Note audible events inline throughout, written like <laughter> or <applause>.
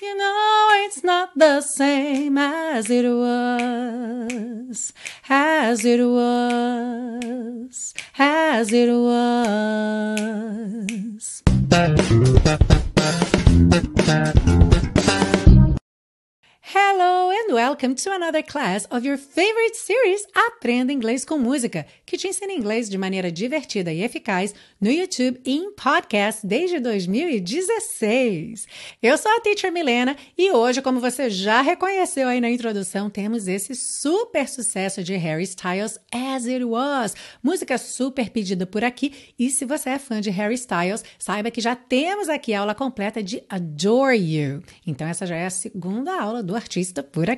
You know it's not the same as it was, as it was, as it was. And welcome to another class of your favorite series Aprenda Inglês com Música, que te ensina inglês de maneira divertida e eficaz no YouTube e em podcast desde 2016. Eu sou a Teacher Milena e hoje, como você já reconheceu aí na introdução, temos esse super sucesso de Harry Styles As It Was, música super pedida por aqui. E se você é fã de Harry Styles, saiba que já temos aqui a aula completa de Adore You. Então essa já é a segunda aula do artista por aqui.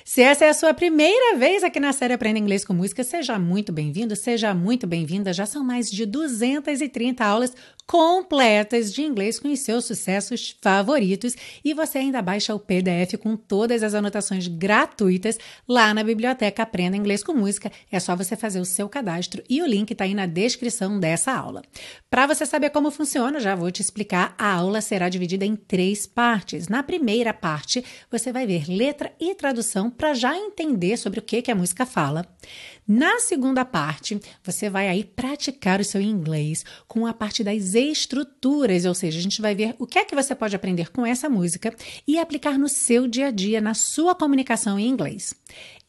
Se essa é a sua primeira vez aqui na série Aprenda Inglês com Música, seja muito bem-vindo, seja muito bem-vinda. Já são mais de 230 aulas completas de inglês com os seus sucessos favoritos e você ainda baixa o PDF com todas as anotações gratuitas lá na biblioteca Aprenda Inglês com Música. É só você fazer o seu cadastro e o link está aí na descrição dessa aula. Para você saber como funciona, já vou te explicar. A aula será dividida em três partes. Na primeira parte, você vai ver letra e tradução para já entender sobre o que, que a música fala. Na segunda parte, você vai aí praticar o seu inglês com a parte das estruturas, ou seja, a gente vai ver o que é que você pode aprender com essa música e aplicar no seu dia a dia, na sua comunicação em inglês.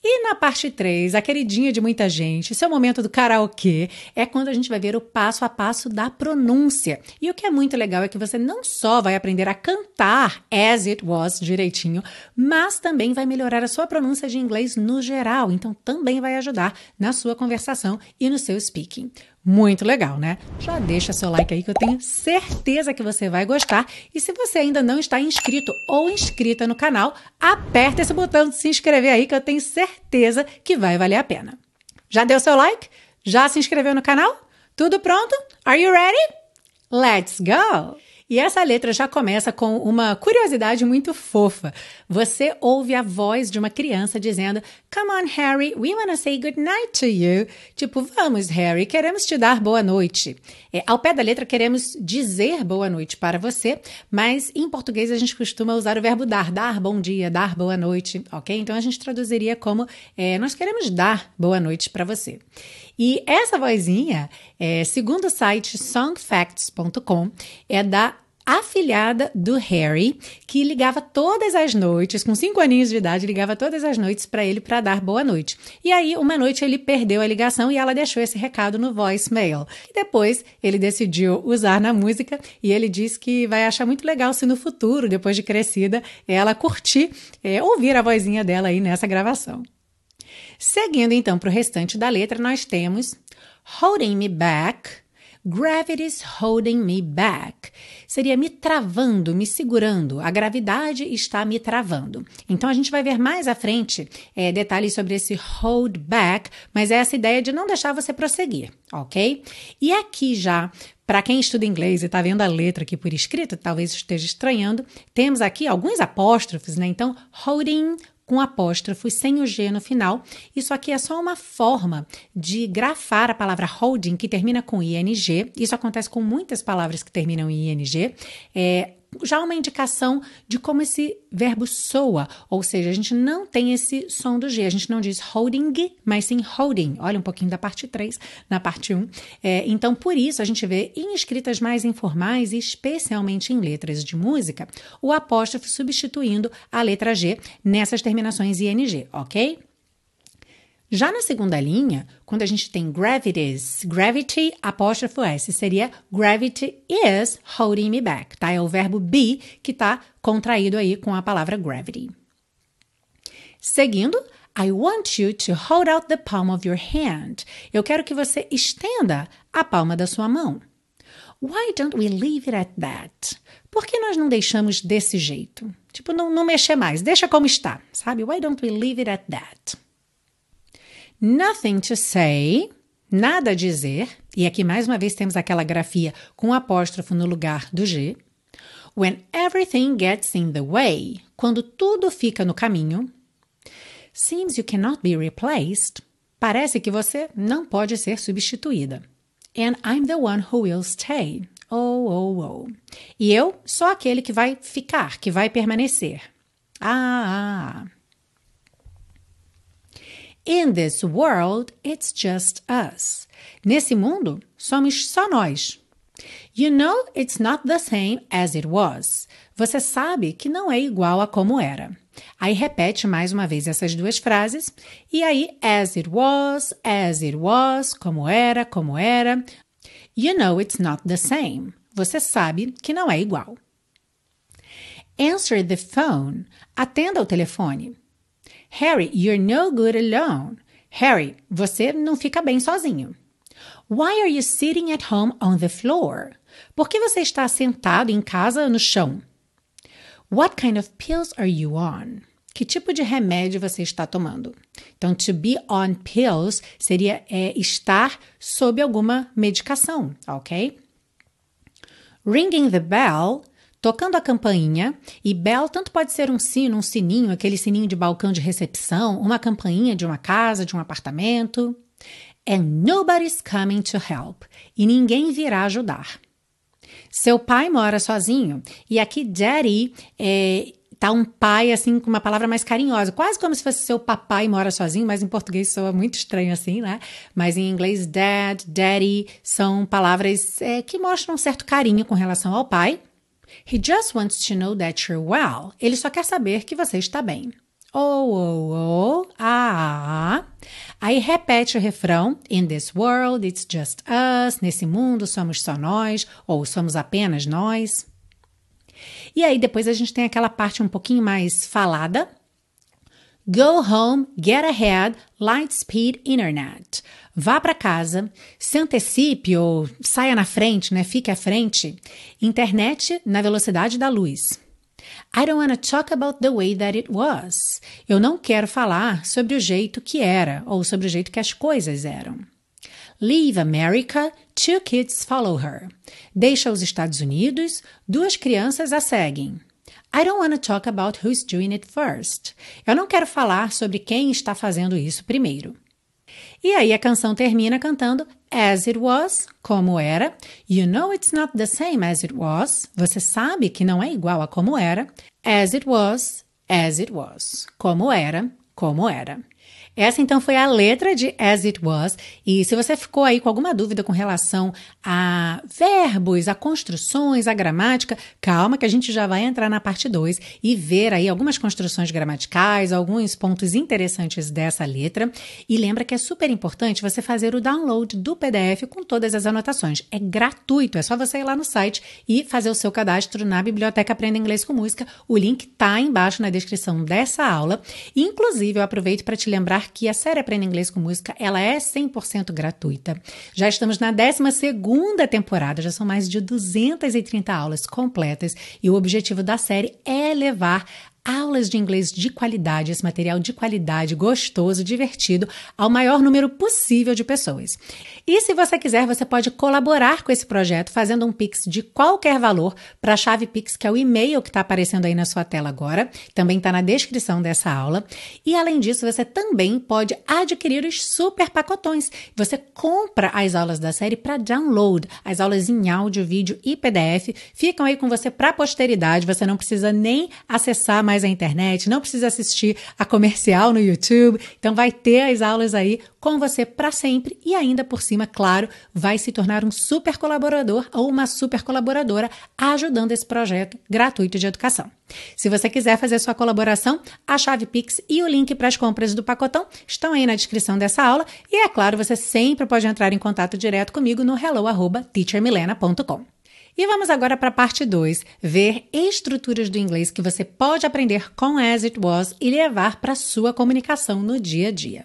E na parte 3, a queridinha de muita gente, seu momento do karaokê, é quando a gente vai ver o passo a passo da pronúncia. E o que é muito legal é que você não só vai aprender a cantar as it was direitinho, mas também vai melhorar a sua pronúncia de inglês no geral. Então também vai ajudar na sua conversação e no seu speaking. Muito legal, né? Já deixa seu like aí que eu tenho certeza que você vai gostar. E se você ainda não está inscrito ou inscrita no canal, aperta esse botão de se inscrever aí que eu tenho certeza que vai valer a pena. Já deu seu like? Já se inscreveu no canal? Tudo pronto? Are you ready? Let's go! E essa letra já começa com uma curiosidade muito fofa. Você ouve a voz de uma criança dizendo: Come on, Harry, we wanna say good night to you. Tipo, vamos, Harry, queremos te dar boa noite. É, ao pé da letra, queremos dizer boa noite para você, mas em português a gente costuma usar o verbo dar, dar bom dia, dar boa noite, ok? Então a gente traduziria como: é, Nós queremos dar boa noite para você. E essa vozinha, é, segundo o site songfacts.com, é da afilhada do Harry, que ligava todas as noites, com cinco aninhos de idade, ligava todas as noites para ele para dar boa noite. E aí, uma noite ele perdeu a ligação e ela deixou esse recado no voicemail. E depois ele decidiu usar na música e ele disse que vai achar muito legal se no futuro, depois de crescida, ela curtir, é, ouvir a vozinha dela aí nessa gravação. Seguindo então para o restante da letra, nós temos Holding Me Back Gravity's holding me back. Seria me travando, me segurando. A gravidade está me travando. Então a gente vai ver mais à frente é, detalhes sobre esse hold back, mas é essa ideia de não deixar você prosseguir, ok? E aqui já para quem estuda inglês e está vendo a letra aqui por escrito, talvez esteja estranhando, temos aqui alguns apóstrofos, né? Então, holding com apóstrofos sem o G no final. Isso aqui é só uma forma de grafar a palavra holding, que termina com ing. Isso acontece com muitas palavras que terminam em ing. É, já uma indicação de como esse verbo soa, ou seja, a gente não tem esse som do G, a gente não diz holding, mas sim holding. Olha um pouquinho da parte 3 na parte 1. É, então, por isso, a gente vê em escritas mais informais, e especialmente em letras de música, o apóstrofo substituindo a letra G nessas terminações ing, ok? Já na segunda linha, quando a gente tem gravities, gravity, apóstrofo S, seria gravity is holding me back, tá? É o verbo be que está contraído aí com a palavra gravity. Seguindo, I want you to hold out the palm of your hand. Eu quero que você estenda a palma da sua mão. Why don't we leave it at that? Por que nós não deixamos desse jeito? Tipo, não, não mexer mais, deixa como está, sabe? Why don't we leave it at that? Nothing to say, nada a dizer. E aqui mais uma vez temos aquela grafia com apóstrofo no lugar do G. When everything gets in the way, quando tudo fica no caminho. Seems you cannot be replaced. Parece que você não pode ser substituída. And I'm the one who will stay. Oh, oh, oh. E eu sou aquele que vai ficar, que vai permanecer. Ah, ah. In this world, it's just us. Nesse mundo, somos só nós. You know it's not the same as it was. Você sabe que não é igual a como era. Aí repete mais uma vez essas duas frases. E aí, as it was, as it was, como era, como era. You know it's not the same. Você sabe que não é igual. Answer the phone. Atenda o telefone. Harry, you're no good alone. Harry, você não fica bem sozinho. Why are you sitting at home on the floor? Por que você está sentado em casa no chão? What kind of pills are you on? Que tipo de remédio você está tomando? Então, to be on pills seria é, estar sob alguma medicação, ok? Ringing the bell, tocando a campainha, e bell tanto pode ser um sino, um sininho, aquele sininho de balcão de recepção, uma campainha de uma casa, de um apartamento. And nobody's coming to help. E ninguém virá ajudar. Seu pai mora sozinho, e aqui daddy é, tá um pai, assim, com uma palavra mais carinhosa, quase como se fosse seu papai mora sozinho, mas em português soa muito estranho assim, né? Mas em inglês, dad, daddy são palavras é, que mostram um certo carinho com relação ao pai. He just wants to know that you're well. Ele só quer saber que você está bem. Oh, oh, oh, ah, ah. Aí repete o refrão: In this world, it's just us. Nesse mundo, somos só nós, ou somos apenas nós. E aí depois a gente tem aquela parte um pouquinho mais falada. Go home, get ahead, light speed internet. Vá para casa, se antecipe ou saia na frente, né? Fique à frente. Internet na velocidade da luz. I don't want to talk about the way that it was. Eu não quero falar sobre o jeito que era ou sobre o jeito que as coisas eram. Leave America, two kids follow her. Deixa os Estados Unidos, duas crianças a seguem. I don't want to talk about who's doing it first. Eu não quero falar sobre quem está fazendo isso primeiro. E aí a canção termina cantando As it was, como era. You know it's not the same as it was. Você sabe que não é igual a como era. As it was, as it was. Como era, como era. Essa então foi a letra de As It Was. E se você ficou aí com alguma dúvida com relação a verbos, a construções, a gramática, calma que a gente já vai entrar na parte 2 e ver aí algumas construções gramaticais, alguns pontos interessantes dessa letra. E lembra que é super importante você fazer o download do PDF com todas as anotações. É gratuito, é só você ir lá no site e fazer o seu cadastro na Biblioteca Aprenda Inglês com Música. O link tá embaixo na descrição dessa aula. Inclusive, eu aproveito para te lembrar lembrar que a série Aprenda Inglês com Música, ela é 100% gratuita. Já estamos na 12ª temporada, já são mais de 230 aulas completas e o objetivo da série é levar aulas de inglês de qualidade, esse material de qualidade, gostoso, divertido, ao maior número possível de pessoas. E se você quiser, você pode colaborar com esse projeto fazendo um Pix de qualquer valor para a chave Pix, que é o e-mail que está aparecendo aí na sua tela agora, também está na descrição dessa aula. E além disso, você também pode adquirir os super pacotões. Você compra as aulas da série para download, as aulas em áudio, vídeo e PDF ficam aí com você para posteridade, você não precisa nem acessar mais mais a internet, não precisa assistir a comercial no YouTube. Então vai ter as aulas aí com você para sempre e ainda por cima, claro, vai se tornar um super colaborador ou uma super colaboradora ajudando esse projeto gratuito de educação. Se você quiser fazer sua colaboração, a chave Pix e o link para as compras do pacotão estão aí na descrição dessa aula e é claro, você sempre pode entrar em contato direto comigo no hello@teachermilena.com. E vamos agora para a parte 2, ver estruturas do inglês que você pode aprender com As It Was e levar para sua comunicação no dia a dia.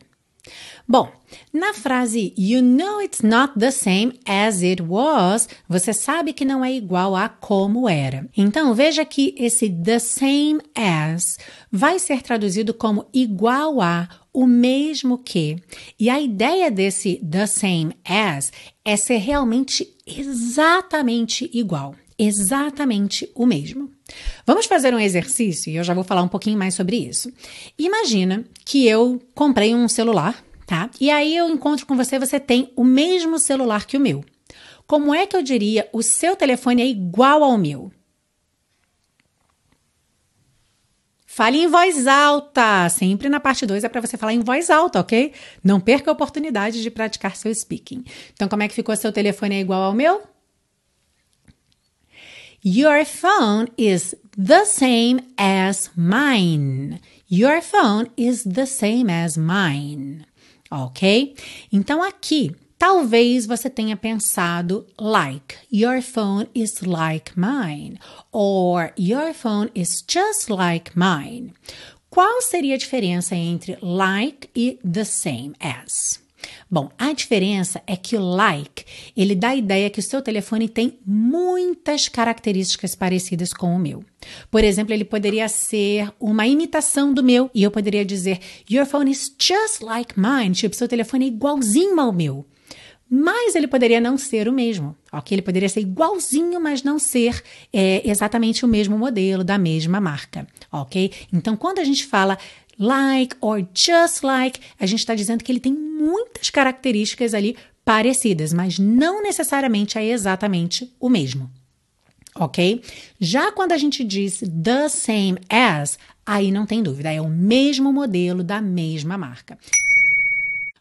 Bom, na frase You know it's not the same as it was, você sabe que não é igual a como era. Então veja que esse the same as vai ser traduzido como igual a, o mesmo que. E a ideia desse the same as é ser realmente exatamente igual, exatamente o mesmo. Vamos fazer um exercício e eu já vou falar um pouquinho mais sobre isso. Imagina que eu comprei um celular, tá? E aí eu encontro com você, você tem o mesmo celular que o meu. como é que eu diria o seu telefone é igual ao meu? Fale em voz alta. Sempre na parte 2 é para você falar em voz alta, ok? Não perca a oportunidade de praticar seu speaking. Então, como é que ficou seu telefone é igual ao meu? Your phone is the same as mine. Your phone is the same as mine. Ok? Então, aqui Talvez você tenha pensado like your phone is like mine or your phone is just like mine. Qual seria a diferença entre like e the same as? Bom, a diferença é que o like, ele dá a ideia que o seu telefone tem muitas características parecidas com o meu. Por exemplo, ele poderia ser uma imitação do meu e eu poderia dizer Your phone is just like mine, tipo, seu telefone é igualzinho ao meu mas ele poderia não ser o mesmo, ok? Ele poderia ser igualzinho, mas não ser é, exatamente o mesmo modelo, da mesma marca, ok? Então, quando a gente fala like or just like, a gente está dizendo que ele tem muitas características ali parecidas, mas não necessariamente é exatamente o mesmo, ok? Já quando a gente diz the same as, aí não tem dúvida, é o mesmo modelo da mesma marca.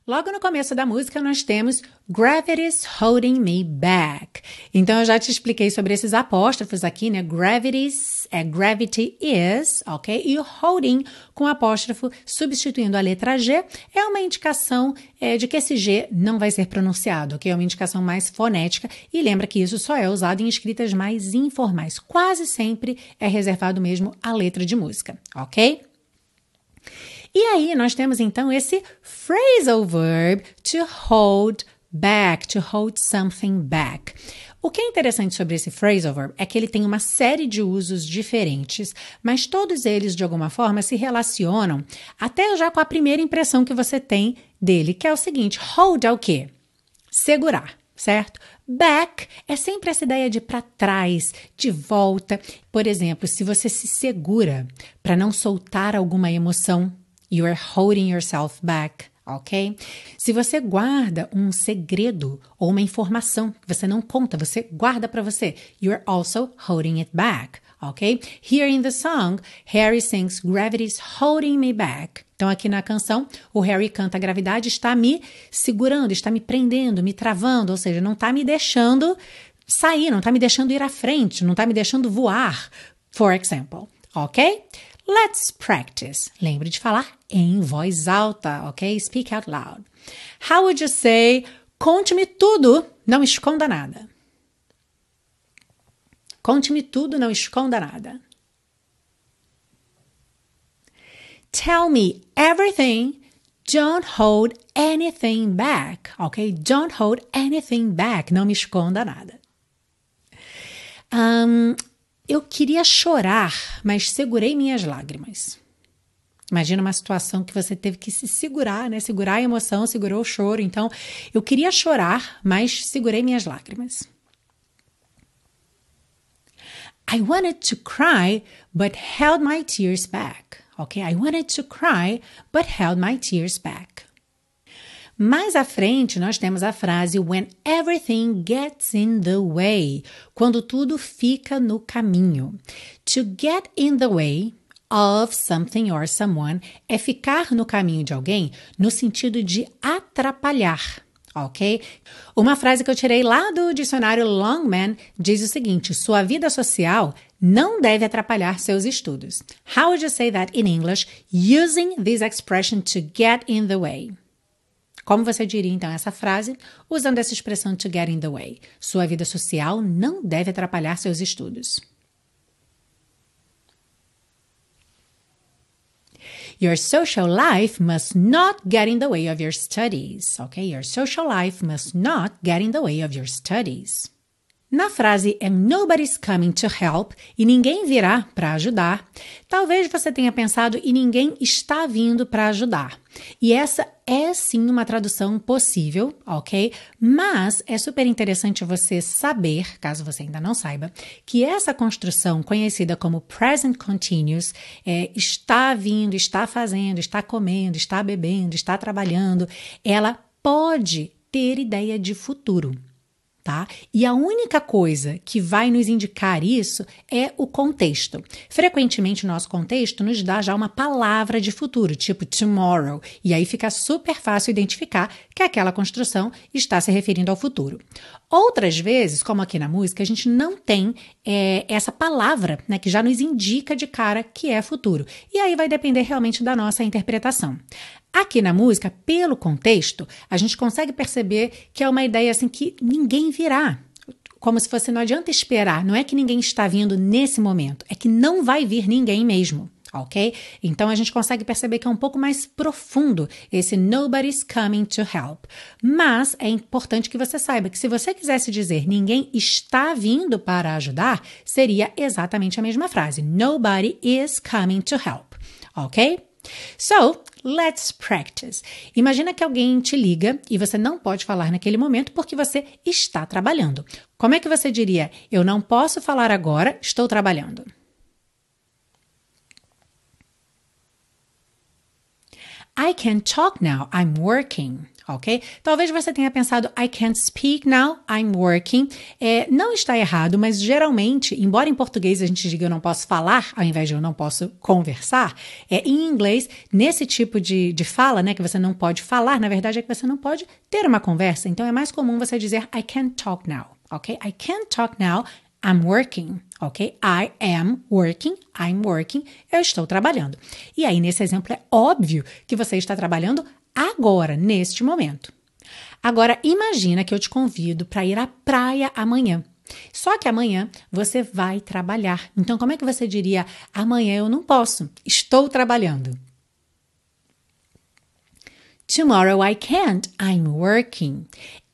Logo no começo da música, nós temos Gravity's Holding Me Back. Então, eu já te expliquei sobre esses apóstrofos aqui, né? Gravity's é gravity is, ok? E o holding com apóstrofo substituindo a letra G é uma indicação é, de que esse G não vai ser pronunciado, ok? É uma indicação mais fonética e lembra que isso só é usado em escritas mais informais. Quase sempre é reservado mesmo à letra de música, ok? E aí nós temos então esse phrasal verb to hold back, to hold something back. O que é interessante sobre esse phrasal verb é que ele tem uma série de usos diferentes, mas todos eles de alguma forma se relacionam até já com a primeira impressão que você tem dele, que é o seguinte: hold é o quê? Segurar, certo? Back é sempre essa ideia de para trás, de volta. Por exemplo, se você se segura para não soltar alguma emoção, You are holding yourself back, ok? Se você guarda um segredo ou uma informação que você não conta, você guarda para você, you are also holding it back, ok? Here in the song, Harry sings Gravity's holding me back. Então, aqui na canção, o Harry canta: a gravidade está me segurando, está me prendendo, me travando, ou seja, não está me deixando sair, não está me deixando ir à frente, não está me deixando voar, for example. Ok? Let's practice. Lembre de falar em voz alta, ok? Speak out loud. How would you say, conte-me tudo, não esconda nada? Conte-me tudo, não esconda nada. Tell me everything, don't hold anything back, ok? Don't hold anything back, não me esconda nada. Um, eu queria chorar, mas segurei minhas lágrimas. Imagina uma situação que você teve que se segurar, né? Segurar a emoção, segurou o choro. Então, eu queria chorar, mas segurei minhas lágrimas. I wanted to cry, but held my tears back. Okay? I wanted to cry, but held my tears back. Mais à frente, nós temos a frase when everything gets in the way, quando tudo fica no caminho. To get in the way of something or someone é ficar no caminho de alguém no sentido de atrapalhar. Ok? Uma frase que eu tirei lá do dicionário Longman diz o seguinte: sua vida social não deve atrapalhar seus estudos. How would you say that in English using this expression to get in the way? Como você diria então essa frase usando essa expressão to get in the way? Sua vida social não deve atrapalhar seus estudos. Your social life must not get in the way of your studies. Okay? Your social life must not get in the way of your studies. Na frase And nobody's coming to help e ninguém virá para ajudar, talvez você tenha pensado e ninguém está vindo para ajudar. E essa é sim uma tradução possível, ok? Mas é super interessante você saber, caso você ainda não saiba, que essa construção, conhecida como present continuous, é, está vindo, está fazendo, está comendo, está bebendo, está trabalhando, ela pode ter ideia de futuro tá? E a única coisa que vai nos indicar isso é o contexto. Frequentemente, o nosso contexto nos dá já uma palavra de futuro, tipo tomorrow, e aí fica super fácil identificar que aquela construção está se referindo ao futuro. Outras vezes, como aqui na música, a gente não tem é, essa palavra né, que já nos indica de cara que é futuro. E aí vai depender realmente da nossa interpretação. Aqui na música, pelo contexto, a gente consegue perceber que é uma ideia assim que ninguém virá. Como se fosse não adianta esperar, não é que ninguém está vindo nesse momento, é que não vai vir ninguém mesmo ok? Então a gente consegue perceber que é um pouco mais profundo esse nobody's coming to help. Mas é importante que você saiba que se você quisesse dizer ninguém está vindo para ajudar, seria exatamente a mesma frase. Nobody is coming to help, ok? So, let's practice. Imagina que alguém te liga e você não pode falar naquele momento porque você está trabalhando. Como é que você diria? Eu não posso falar agora, estou trabalhando. I can talk now, I'm working ok? Talvez você tenha pensado I can't speak now, I'm working. É, não está errado, mas geralmente, embora em português a gente diga eu não posso falar, ao invés de eu não posso conversar, é, em inglês, nesse tipo de, de fala, né, que você não pode falar, na verdade é que você não pode ter uma conversa. Então é mais comum você dizer I can't talk now, ok? I can't talk now, I'm working, ok? I am working, I'm working, eu estou trabalhando. E aí, nesse exemplo, é óbvio que você está trabalhando agora, neste momento. Agora, imagina que eu te convido para ir à praia amanhã. Só que amanhã você vai trabalhar. Então, como é que você diria: amanhã eu não posso, estou trabalhando? Tomorrow I can't, I'm working.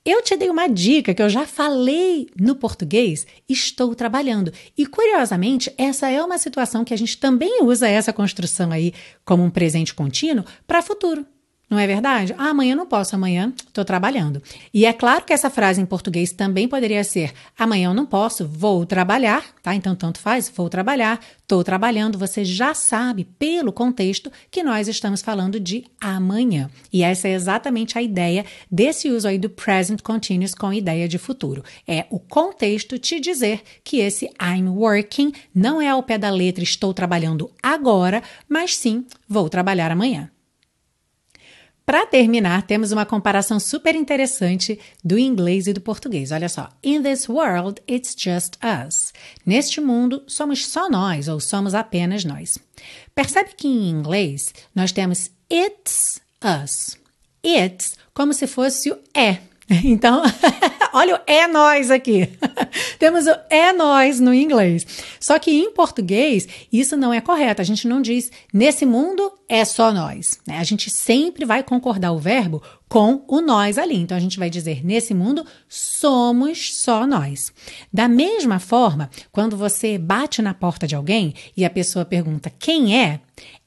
Eu te dei uma dica que eu já falei no português, estou trabalhando. E curiosamente, essa é uma situação que a gente também usa essa construção aí como um presente contínuo para futuro. Não é verdade? Ah, amanhã não posso, amanhã estou trabalhando. E é claro que essa frase em português também poderia ser: amanhã eu não posso, vou trabalhar, tá? Então tanto faz, vou trabalhar, estou trabalhando. Você já sabe, pelo contexto, que nós estamos falando de amanhã. E essa é exatamente a ideia desse uso aí do present continuous com ideia de futuro. É o contexto te dizer que esse I'm working não é ao pé da letra estou trabalhando agora, mas sim vou trabalhar amanhã. Para terminar, temos uma comparação super interessante do inglês e do português. Olha só. In this world, it's just us. Neste mundo, somos só nós ou somos apenas nós. Percebe que em inglês nós temos it's us. It's como se fosse o é. <laughs> Então, <laughs> olha o é nós aqui. <laughs> Temos o é nós no inglês. Só que em português, isso não é correto. A gente não diz nesse mundo é só nós. Né? A gente sempre vai concordar o verbo com o nós ali. Então a gente vai dizer nesse mundo somos só nós. Da mesma forma, quando você bate na porta de alguém e a pessoa pergunta quem é,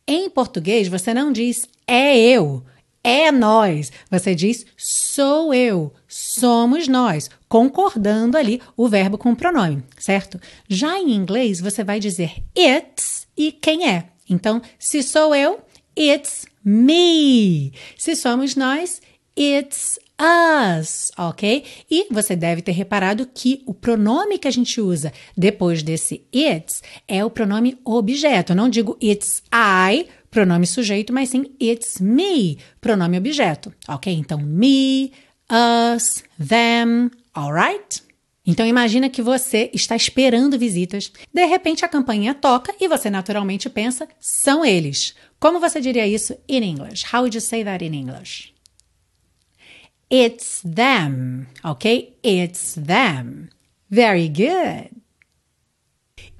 em português você não diz é eu é nós. Você diz sou eu, somos nós, concordando ali o verbo com o pronome, certo? Já em inglês, você vai dizer it's e quem é. Então, se sou eu, it's me. Se somos nós, it's us, ok? E você deve ter reparado que o pronome que a gente usa depois desse it's é o pronome objeto. Eu não digo it's I, pronome sujeito, mas sim it's me, pronome objeto, ok? Então, me, us, them, alright? Então imagina que você está esperando visitas, de repente a campainha toca e você naturalmente pensa, são eles. Como você diria isso in English? How would you say that in English? It's them, ok? It's them. Very good.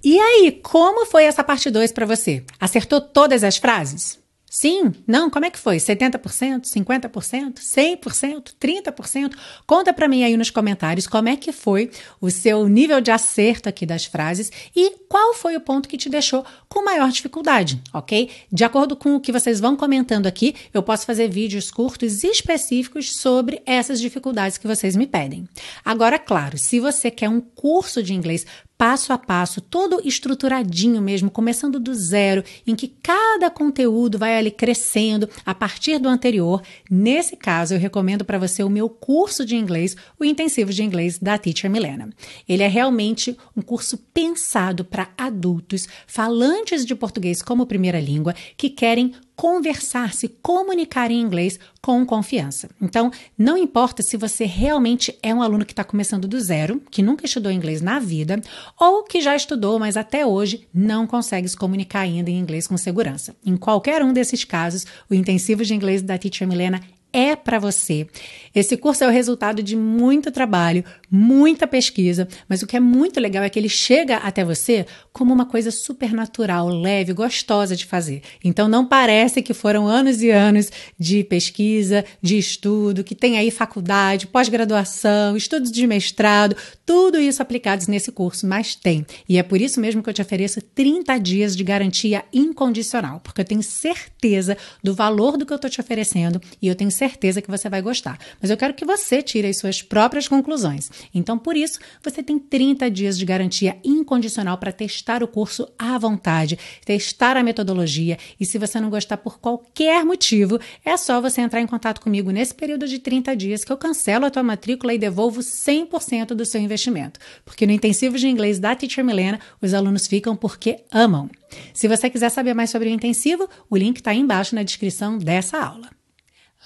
E aí, como foi essa parte 2 para você? Acertou todas as frases? Sim? Não? Como é que foi? 70%? 50%? 100%? 30%? Conta para mim aí nos comentários como é que foi o seu nível de acerto aqui das frases e qual foi o ponto que te deixou com maior dificuldade, ok? De acordo com o que vocês vão comentando aqui, eu posso fazer vídeos curtos e específicos sobre essas dificuldades que vocês me pedem. Agora, claro, se você quer um curso de inglês passo a passo, todo estruturadinho mesmo, começando do zero, em que cada conteúdo vai ali crescendo a partir do anterior. Nesse caso, eu recomendo para você o meu curso de inglês, o intensivo de inglês da Teacher Milena. Ele é realmente um curso pensado para adultos falantes de português como primeira língua que querem conversar, se comunicar em inglês com confiança. Então, não importa se você realmente é um aluno que está começando do zero, que nunca estudou inglês na vida, ou que já estudou, mas até hoje não consegue se comunicar ainda em inglês com segurança. Em qualquer um desses casos, o intensivo de inglês da Teacher Milena é para você. Esse curso é o resultado de muito trabalho, muita pesquisa, mas o que é muito legal é que ele chega até você como uma coisa super natural, leve, gostosa de fazer. Então não parece que foram anos e anos de pesquisa, de estudo, que tem aí faculdade, pós-graduação, estudos de mestrado, tudo isso aplicados nesse curso, mas tem. E é por isso mesmo que eu te ofereço 30 dias de garantia incondicional, porque eu tenho certeza do valor do que eu estou te oferecendo e eu tenho certeza certeza que você vai gostar. Mas eu quero que você tire as suas próprias conclusões. Então, por isso, você tem 30 dias de garantia incondicional para testar o curso à vontade, testar a metodologia e se você não gostar por qualquer motivo, é só você entrar em contato comigo nesse período de 30 dias que eu cancelo a tua matrícula e devolvo 100% do seu investimento. Porque no intensivo de inglês da Teacher Milena, os alunos ficam porque amam. Se você quiser saber mais sobre o intensivo, o link está embaixo na descrição dessa aula.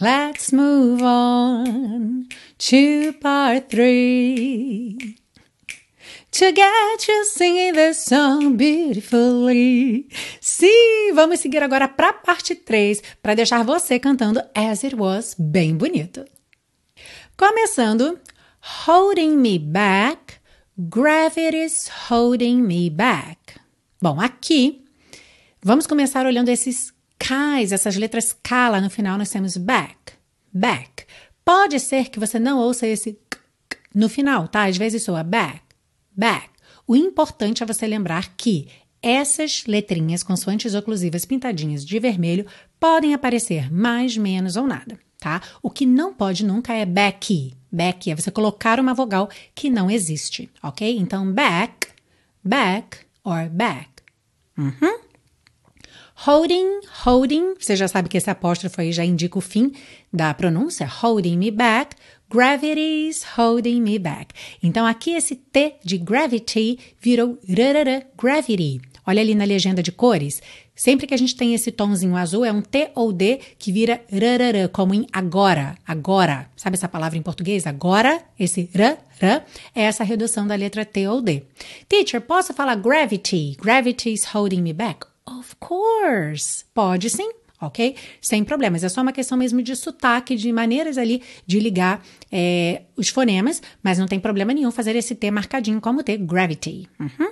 Let's move on to part three. To get you singing this song beautifully. Sim, vamos seguir agora para a parte 3 para deixar você cantando As It Was bem bonito. Começando, Holding Me Back, Gravity's Holding Me Back. Bom, aqui vamos começar olhando esses K's, essas letras K lá no final, nós temos back, back. Pode ser que você não ouça esse k, k no final, tá? Às vezes soa back, back. O importante é você lembrar que essas letrinhas, consoantes oclusivas pintadinhas de vermelho, podem aparecer mais, menos ou nada, tá? O que não pode nunca é back. Back é você colocar uma vogal que não existe, ok? Então, back, back or back. Uhum. Holding, holding, você já sabe que esse apóstrofo aí já indica o fim da pronúncia, holding me back, gravity's holding me back. Então aqui esse T de gravity virou rarara, gravity. Olha ali na legenda de cores, sempre que a gente tem esse tomzinho azul é um T ou D que vira rarara, como em agora, agora. Sabe essa palavra em português? Agora, esse ra, é essa redução da letra T ou D. Teacher, posso falar gravity? Gravity's holding me back? Of course. Pode sim, ok? Sem problemas. É só uma questão mesmo de sotaque, de maneiras ali de ligar é, os fonemas, mas não tem problema nenhum fazer esse T marcadinho como T, gravity. Uhum.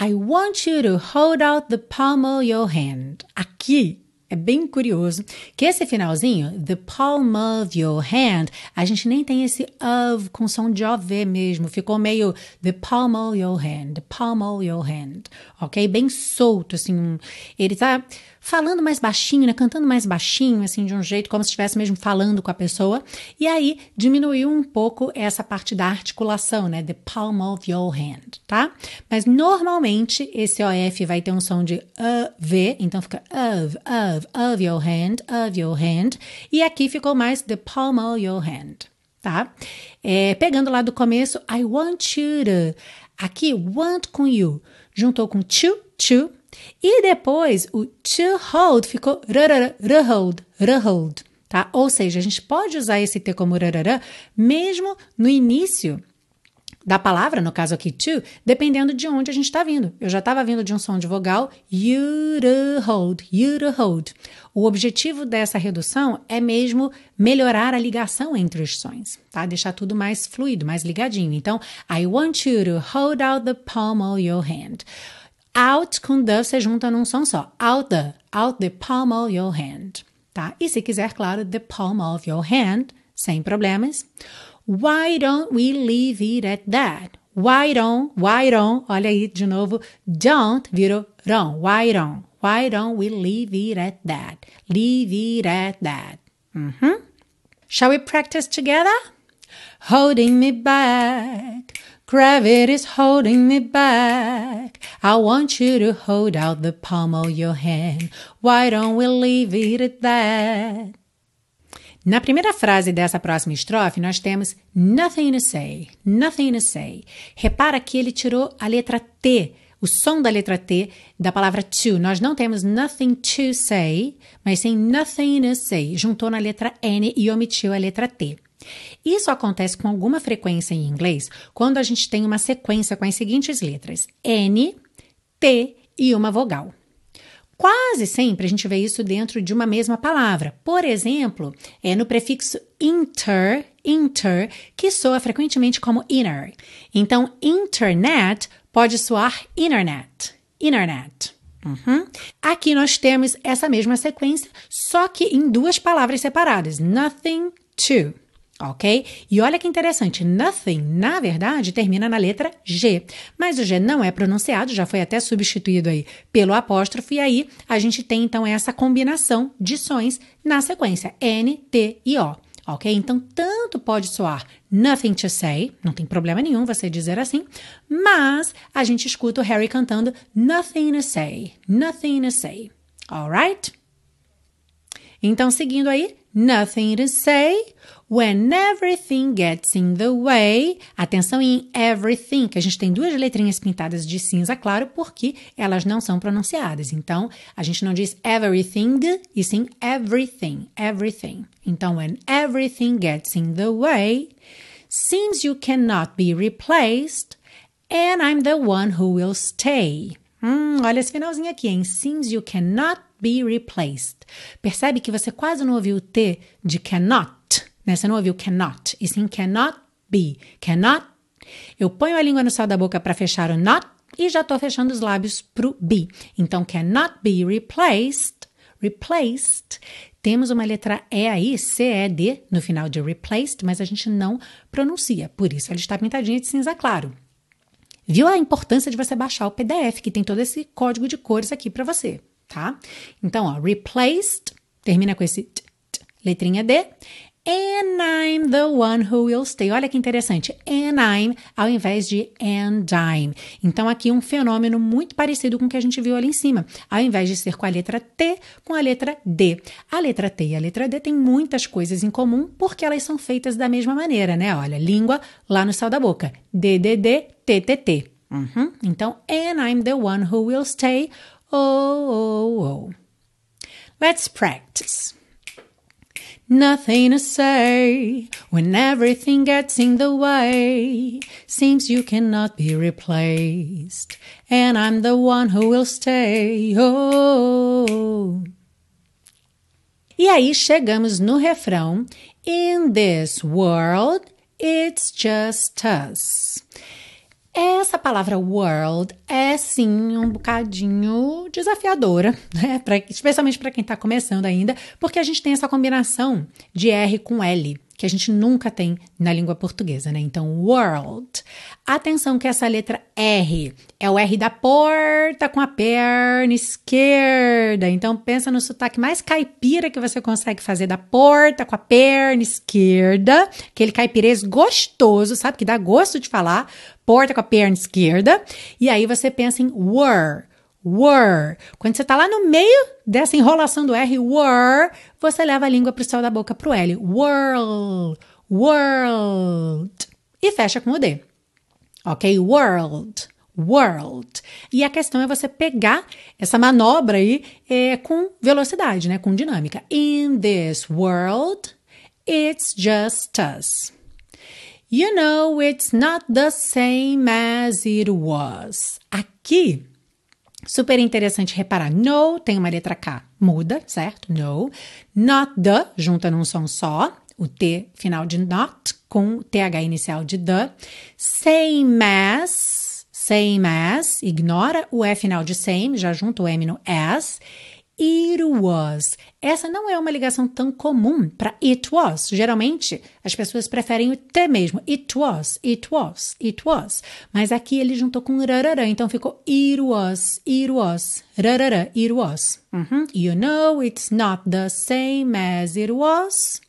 I want you to hold out the palm of your hand. Aqui é bem curioso que esse finalzinho, the palm of your hand, a gente nem tem esse of com som de OV mesmo. Ficou meio the palm of your hand, the palm of your hand, ok? Bem solto, assim. Ele tá falando mais baixinho, né? Cantando mais baixinho, assim, de um jeito como se estivesse mesmo falando com a pessoa. E aí diminuiu um pouco essa parte da articulação, né? The palm of your hand, tá? Mas normalmente esse OF vai ter um som de V, então fica of, of, of your hand, of your hand. E aqui ficou mais the palm of your hand, tá? É, pegando lá do começo, I want you to. Aqui, want com you, juntou com to, to, e depois o to hold ficou hold, hold, tá? Ou seja, a gente pode usar esse T como rarará mesmo no início da palavra, no caso aqui to, dependendo de onde a gente está vindo. Eu já estava vindo de um som de vogal, you hold, you hold. O objetivo dessa redução é mesmo melhorar a ligação entre os sons, tá? Deixar tudo mais fluido, mais ligadinho. Então, I want you to hold out the palm of your hand. Out com the você junta num som só. Out the, out the palm of your hand, tá? E se quiser, claro, the palm of your hand, sem problemas. Why don't we leave it at that? Why don't, why don't, olha aí de novo, don't virou don't. Why don't, why don't we leave it at that? Leave it at that. Shall we practice together? Holding me back Gravity's holding me back. I want you to hold out the palm of your hand. Why don't we leave it at that? Na primeira frase dessa próxima estrofe, nós temos nothing to say, nothing to say. Repara que ele tirou a letra T, o som da letra T da palavra to. Nós não temos nothing to say, mas sim nothing to say. Juntou na letra N e omitiu a letra T. Isso acontece com alguma frequência em inglês quando a gente tem uma sequência com as seguintes letras: N, T e uma vogal. Quase sempre a gente vê isso dentro de uma mesma palavra. Por exemplo, é no prefixo inter, inter, que soa frequentemente como inner. Então, internet pode soar internet, internet. Uhum. Aqui nós temos essa mesma sequência, só que em duas palavras separadas: nothing to ok? E olha que interessante, nothing, na verdade, termina na letra G, mas o G não é pronunciado, já foi até substituído aí pelo apóstrofo, e aí a gente tem então essa combinação de sons na sequência, N, T e O. Ok? Então, tanto pode soar nothing to say, não tem problema nenhum você dizer assim, mas a gente escuta o Harry cantando nothing to say, nothing to say. Alright? Então, seguindo aí, nothing to say. When everything gets in the way. Atenção em everything, que a gente tem duas letrinhas pintadas de cinza claro porque elas não são pronunciadas. Então, a gente não diz everything, e sim everything, everything. Então, when everything gets in the way, seems you cannot be replaced, and I'm the one who will stay. Hum, olha esse finalzinho aqui, hein? Seems you cannot be replaced. Percebe que você quase não ouviu o T de cannot? Né? Você não ouviu cannot, e sim cannot be. Cannot. Eu ponho a língua no céu da boca para fechar o not e já estou fechando os lábios para o be. Então, cannot be replaced. Replaced. Temos uma letra E aí, C-E-D, no final de replaced, mas a gente não pronuncia. Por isso, ela está pintadinha de cinza claro. Viu a importância de você baixar o PDF, que tem todo esse código de cores aqui para você, tá? Então, ó, replaced, termina com esse t, t, letrinha D. And I'm the one who will stay. Olha que interessante. And I'm ao invés de and I'm. Então, aqui um fenômeno muito parecido com o que a gente viu ali em cima. Ao invés de ser com a letra T, com a letra D. A letra T e a letra D têm muitas coisas em comum porque elas são feitas da mesma maneira, né? Olha, língua lá no céu da boca. D, D, D, T, T. Uhum. Então, and I'm the one who will stay. Oh, oh, oh. Let's practice. Nothing to say when everything gets in the way. Seems you cannot be replaced, and I'm the one who will stay. Oh. E aí chegamos no refrão: In this world, it's just us. Essa palavra world é sim um bocadinho desafiadora, né? Pra, especialmente para quem está começando ainda, porque a gente tem essa combinação de R com L que a gente nunca tem na língua portuguesa, né? Então, world. Atenção que essa letra R é o R da porta com a perna esquerda. Então, pensa no sotaque mais caipira que você consegue fazer da porta com a perna esquerda. Aquele caipirês gostoso, sabe? Que dá gosto de falar. Porta com a perna esquerda. E aí você pensa em were were. Quando você está lá no meio dessa enrolação do R, were, você leva a língua para o céu da boca para o L. World, world. E fecha com o D. Ok? World, world. E a questão é você pegar essa manobra aí é, com velocidade, né? Com dinâmica. In this world, it's just us. You know, it's not the same as it was. Aqui Super interessante reparar. No tem uma letra K muda, certo? No. Not the, junta num som só. O T final de not com o TH inicial de the. Same as, same as, ignora o E final de same, já junta o M no as. It was. Essa não é uma ligação tão comum para it was. Geralmente, as pessoas preferem o T mesmo. It was, it was, it was. Mas aqui ele juntou com rarará, então ficou it was, it was, rarará, it was. Uhum. You know it's not the same as it was.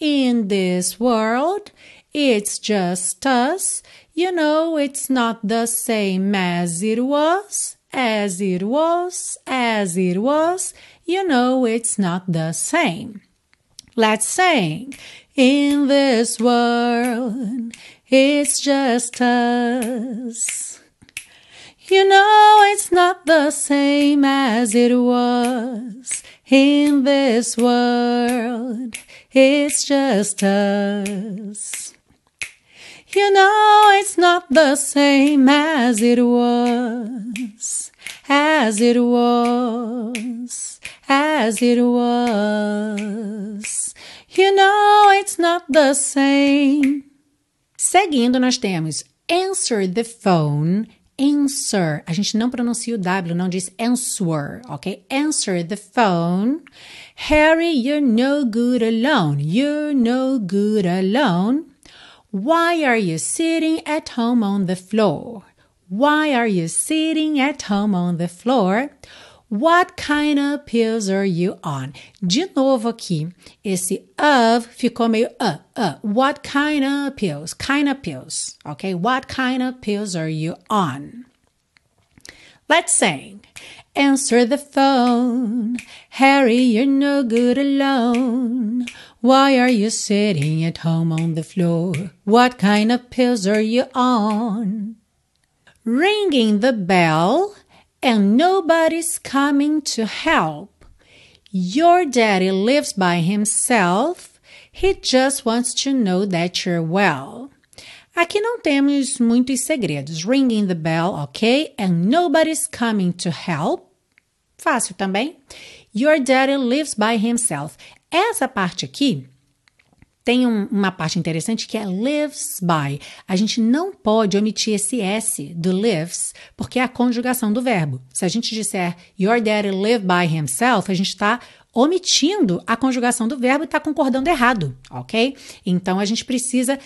In this world, it's just us. You know it's not the same as it was, as it was, as it was. You know it's not the same. Let's sing. In this world, it's just us. You know it's not the same as it was. In this world, it's just us. You know it's not the same as it was, as it was, as it was. You know it's not the same. Seguindo, nós temos answer the phone. Answer. A gente não pronuncia o W, não diz answer, ok? Answer the phone. Harry, you're no good alone. You're no good alone. Why are you sitting at home on the floor? Why are you sitting at home on the floor? What kind of pills are you on? De novo aqui, esse of ficou meio uh, uh. What kind of pills? Kind of pills. Okay, what kind of pills are you on? Let's sing. Answer the phone. Harry, you're no good alone. Why are you sitting at home on the floor? What kind of pills are you on? Ringing the bell and nobody's coming to help. Your daddy lives by himself. He just wants to know that you're well. Aqui não temos muitos segredos. Ringing the bell, ok? And nobody's coming to help. Fácil também. Your daddy lives by himself. Essa parte aqui tem um, uma parte interessante que é lives by. A gente não pode omitir esse S do lives, porque é a conjugação do verbo. Se a gente disser Your daddy live by himself, a gente está omitindo a conjugação do verbo e está concordando errado, ok? Então a gente precisa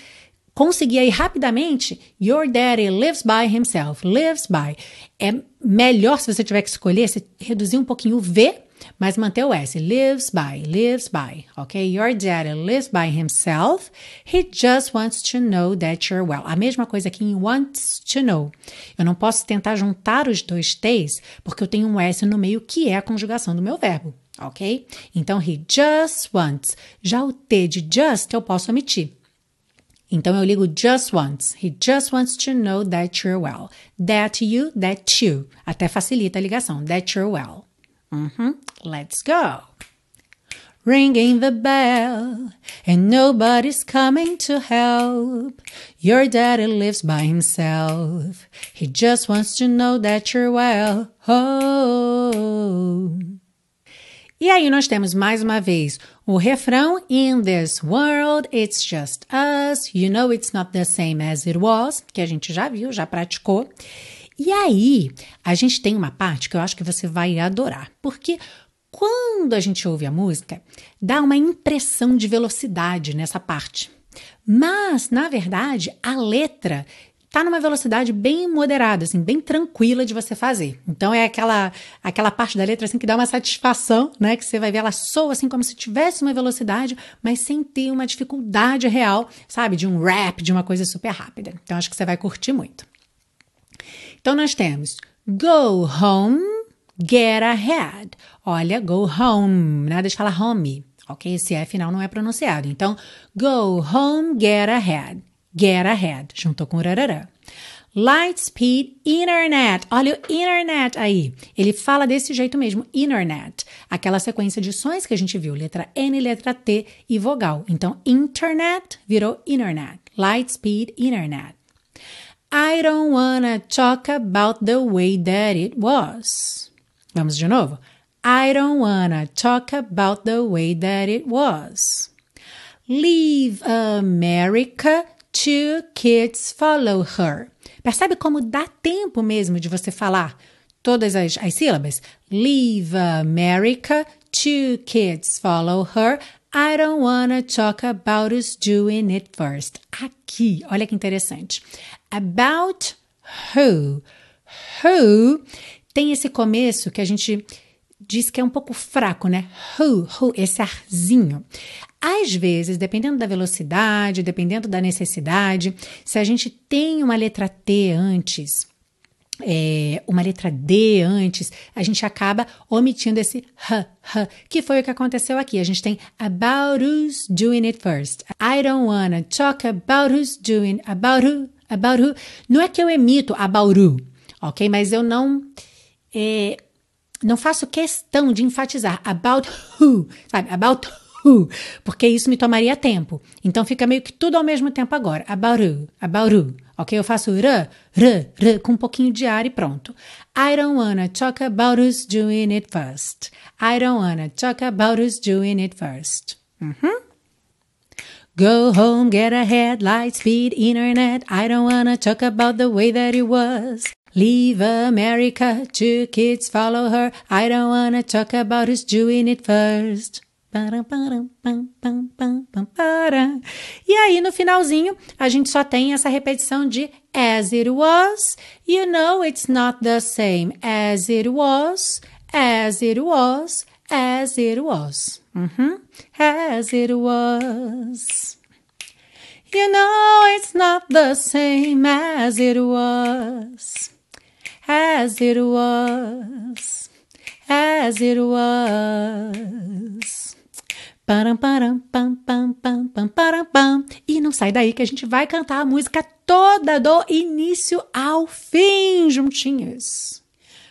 conseguir aí rapidamente Your daddy lives by himself. Lives by. É melhor se você tiver que escolher, você reduzir um pouquinho o V mas manter o S. Lives by, lives by. Ok? Your daddy lives by himself. He just wants to know that you're well. A mesma coisa aqui em wants to know. Eu não posso tentar juntar os dois T's porque eu tenho um S no meio que é a conjugação do meu verbo. Ok? Então, he just wants. Já o T de just eu posso omitir. Então eu ligo just wants. He just wants to know that you're well. That you, that you. Até facilita a ligação. That you're well. Mm-hmm. Let's go. Ringing the bell, and nobody's coming to help. Your daddy lives by himself. He just wants to know that you're well. Oh. E aí nós temos mais uma vez o refrão In this world it's just us. You know it's not the same as it was, que a gente já viu, já praticou. E aí, a gente tem uma parte que eu acho que você vai adorar, porque quando a gente ouve a música, dá uma impressão de velocidade nessa parte. Mas, na verdade, a letra tá numa velocidade bem moderada, assim, bem tranquila de você fazer. Então é aquela aquela parte da letra assim que dá uma satisfação, né, que você vai ver ela soa assim como se tivesse uma velocidade, mas sem ter uma dificuldade real, sabe, de um rap, de uma coisa super rápida. Então acho que você vai curtir muito. Então nós temos go home, get ahead. Olha, go home, nada de falar home, ok? Esse F final não é pronunciado. Então, go home, get ahead. Get ahead, juntou com rarará. Lightspeed Internet. Olha o Internet aí. Ele fala desse jeito mesmo, Internet. Aquela sequência de sons que a gente viu, letra N, letra T e vogal. Então, Internet virou Internet. Lightspeed Internet. I don't wanna talk about the way that it was. Vamos de novo. I don't wanna talk about the way that it was. Leave America, two kids follow her. Percebe como dá tempo mesmo de você falar todas as, as sílabas? Leave America, two kids follow her. I don't wanna talk about us doing it first. Aqui, olha que interessante. About who. Who tem esse começo que a gente diz que é um pouco fraco, né? Who, who, esse arzinho. às vezes, dependendo da velocidade, dependendo da necessidade, se a gente tem uma letra T antes, é, uma letra D antes, a gente acaba omitindo esse h, h, que foi o que aconteceu aqui. A gente tem about who's doing it first. I don't wanna talk about who's doing, about who, about who. Não é que eu emito about who, ok? Mas eu não, é, não faço questão de enfatizar about who, sabe? About who porque isso me tomaria tempo. Então fica meio que tudo ao mesmo tempo agora. About who, about who. Ok? Eu faço r, r, r, com um pouquinho de ar e pronto. I don't wanna talk about who's doing it first. I don't wanna talk about who's doing it first. Uhum. Go home, get a headlight, speed internet. I don't wanna talk about the way that it was. Leave America, two kids follow her. I don't wanna talk about who's doing it first. E aí, no finalzinho, a gente só tem essa repetição de as it was. You know it's not the same as it was, as it was, as it was. Uhum. As it was. You know it's not the same as it was, as it was, as it was. Param, param, pam, pam, pam, pam, param, pam. E não sai daí que a gente vai cantar a música toda do início ao fim, juntinhos.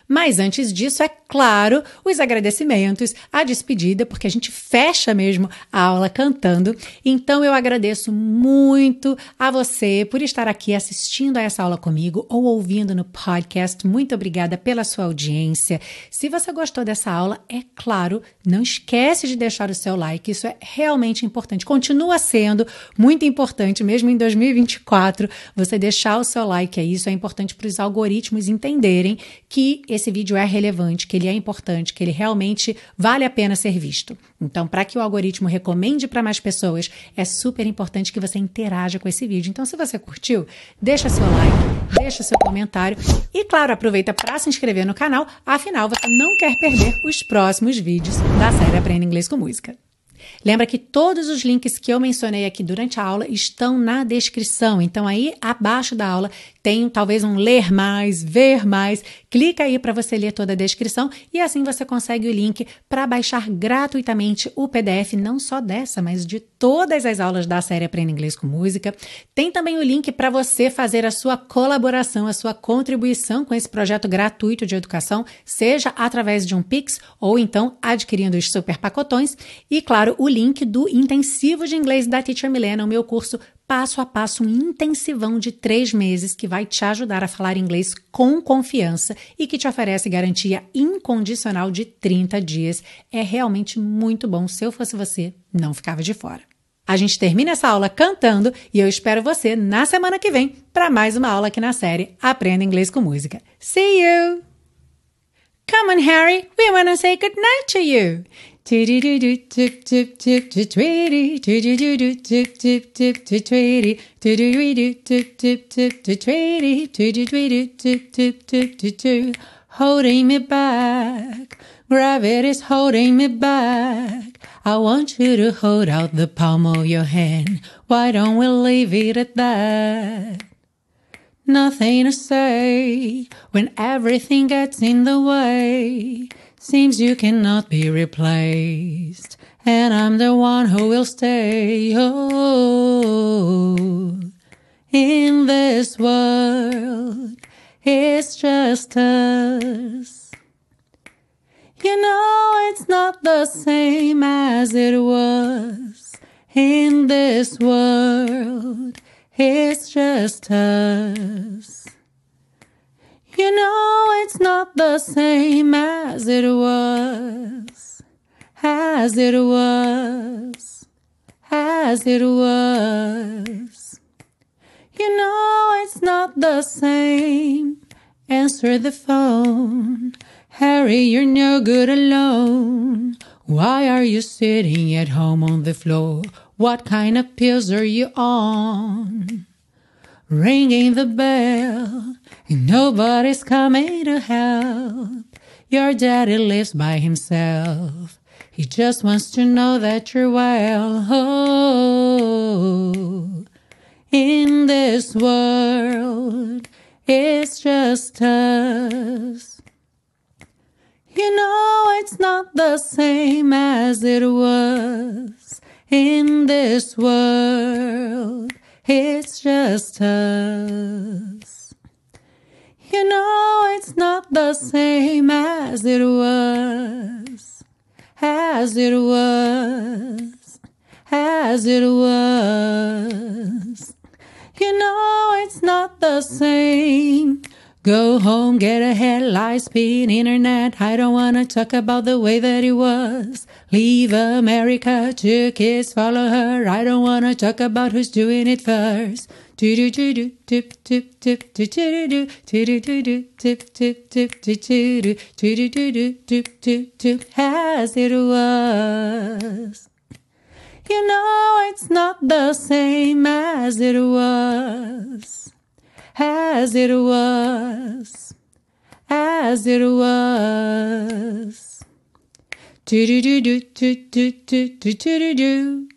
Mas antes disso, é claro, os agradecimentos, a despedida, porque a gente fecha mesmo a aula cantando. Então eu agradeço muito a você por estar aqui assistindo a essa aula comigo ou ouvindo no podcast. Muito obrigada pela sua audiência. Se você gostou dessa aula, é claro, não esquece de deixar o seu like, isso é realmente importante. Continua sendo muito importante, mesmo em 2024, você deixar o seu like, é isso é importante para os algoritmos entenderem que esse vídeo é relevante, que ele é importante, que ele realmente vale a pena ser visto. Então, para que o algoritmo recomende para mais pessoas, é super importante que você interaja com esse vídeo. Então, se você curtiu, deixa seu like, deixa seu comentário e, claro, aproveita para se inscrever no canal, afinal, você não quer perder os próximos vídeos da série Aprenda Inglês com Música. Lembra que todos os links que eu mencionei aqui durante a aula estão na descrição. Então, aí abaixo da aula tem talvez um ler mais, ver mais. Clica aí para você ler toda a descrição e assim você consegue o link para baixar gratuitamente o PDF, não só dessa, mas de todas as aulas da série Aprenda Inglês com Música. Tem também o link para você fazer a sua colaboração, a sua contribuição com esse projeto gratuito de educação, seja através de um Pix ou então adquirindo os super pacotões. E, claro, o link do intensivo de inglês da Teacher Milena, o meu curso passo a passo, um intensivão de três meses que vai te ajudar a falar inglês com confiança e que te oferece garantia incondicional de 30 dias. É realmente muito bom. Se eu fosse você, não ficava de fora. A gente termina essa aula cantando e eu espero você na semana que vem para mais uma aula aqui na série Aprenda Inglês com Música. See you! Come on, Harry, we want to say good night to you. Tweety doo doo tip tip tip to tweety tweety two holding me back. Gravity's holding me back. I want you to hold out the palm of your hand. Why don't we leave it at that? Nothing to say when everything gets in the way. Seems you cannot be replaced, and I'm the one who will stay. Oh, in this world, it's just us. You know, it's not the same as it was in this world. It's just us. You know it's not the same as it was, as it was, as it was. You know it's not the same. Answer the phone. Harry, you're no good alone. Why are you sitting at home on the floor? What kind of pills are you on? Ringing the bell, and nobody's coming to help. Your daddy lives by himself, He just wants to know that you're well. Oh, in this world, it's just us. You know it's not the same as it was in this world. It's just us. You know it's not the same as it was, as it was, as it was. You know it's not the same. Go home, get a headlight, speed, internet. I don't wanna talk about the way that it was. Leave America, two kids follow her. I don't wanna talk about who's doing it first. Do do do do tip tip tip do do do do do do do tip tip tip do do do do do do tip tip tip as it was. You know it's not the same as it was as it was, as it was. Do do do do do do do do do do